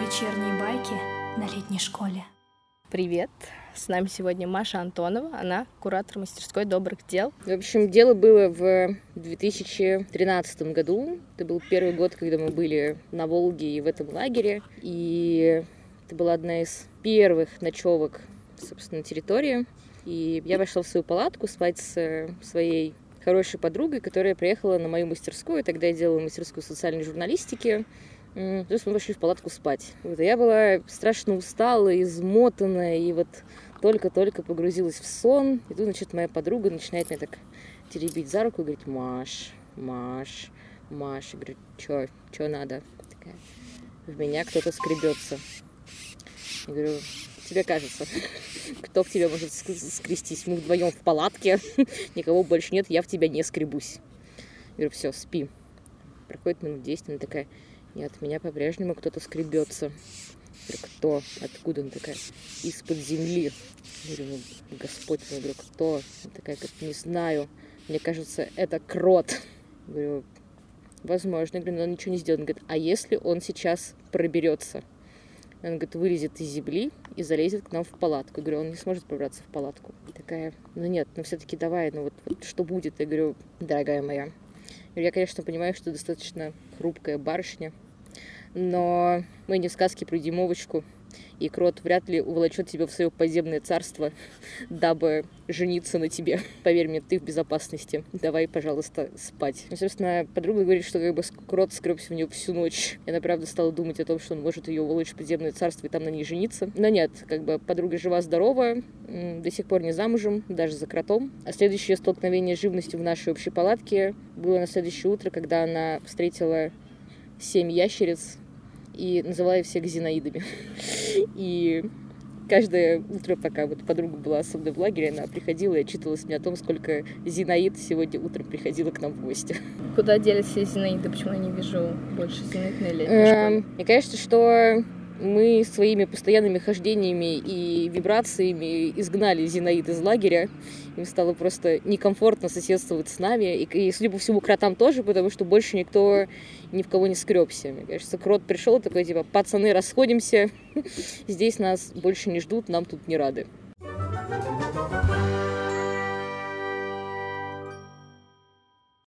Вечерние байки на летней школе. Привет! С нами сегодня Маша Антонова, она куратор мастерской добрых дел. В общем, дело было в 2013 году. Это был первый год, когда мы были на Волге и в этом лагере. И это была одна из первых ночевок, собственно, на территории. И я пошла в свою палатку спать с своей хорошей подругой, которая приехала на мою мастерскую. Тогда я делала мастерскую социальной журналистики. То есть мы пошли в палатку спать. Вот, я была страшно устала, измотанная, и вот только-только погрузилась в сон. И тут, значит, моя подруга начинает меня так теребить за руку и говорит, Маш, Маш, Маш. Я говорю, что, что надо? Такая, в меня кто-то скребется. Я говорю, тебе кажется, кто в тебя может скрестись? Мы вдвоем в палатке, никого больше нет, я в тебя не скребусь. Я говорю, все, спи. Проходит минут 10, она такая, нет, меня по-прежнему кто-то скребется. Я говорю, кто? Откуда? Она такая, из-под земли. Я говорю, «Ну, Господь я говорю, кто? Она такая, как не знаю. Мне кажется, это крот. Я говорю, возможно. Я говорю, но он ничего не сделает. Он говорит, а если он сейчас проберется? Он говорит, вылезет из земли и залезет к нам в палатку. Я говорю, он не сможет пробраться в палатку. И такая, ну нет, ну все-таки давай, ну вот, вот что будет? Я говорю, дорогая моя. Я, конечно, понимаю, что достаточно хрупкая барышня, но мы не в сказке про Димовочку, и крот вряд ли уволочет тебя в свое подземное царство, дабы жениться на тебе. Поверь мне, ты в безопасности. Давай, пожалуйста, спать. Ну, собственно, подруга говорит, что как бы крот скребся в нее всю ночь. И она, правда, стала думать о том, что он может ее уволочь в подземное царство и там на ней жениться. Но нет, как бы подруга жива-здорова, до сих пор не замужем, даже за кротом. А следующее столкновение с живностью в нашей общей палатке было на следующее утро, когда она встретила семь ящериц, и называла их всех Зинаидами. И каждое утро, пока вот подруга была со мной в лагере, она приходила и отчитывалась мне о том, сколько Зинаид сегодня утром приходила к нам в гости. Куда делись все Зинаиды? Почему я не вижу больше Зинаид на летней эм, Мне кажется, что мы своими постоянными хождениями и вибрациями изгнали Зинаид из лагеря. Им стало просто некомфортно соседствовать с нами. И, и судя по всему, кротам тоже, потому что больше никто ни в кого не скребся. Мне кажется, крот пришел такой, типа, пацаны, расходимся. Здесь нас больше не ждут, нам тут не рады.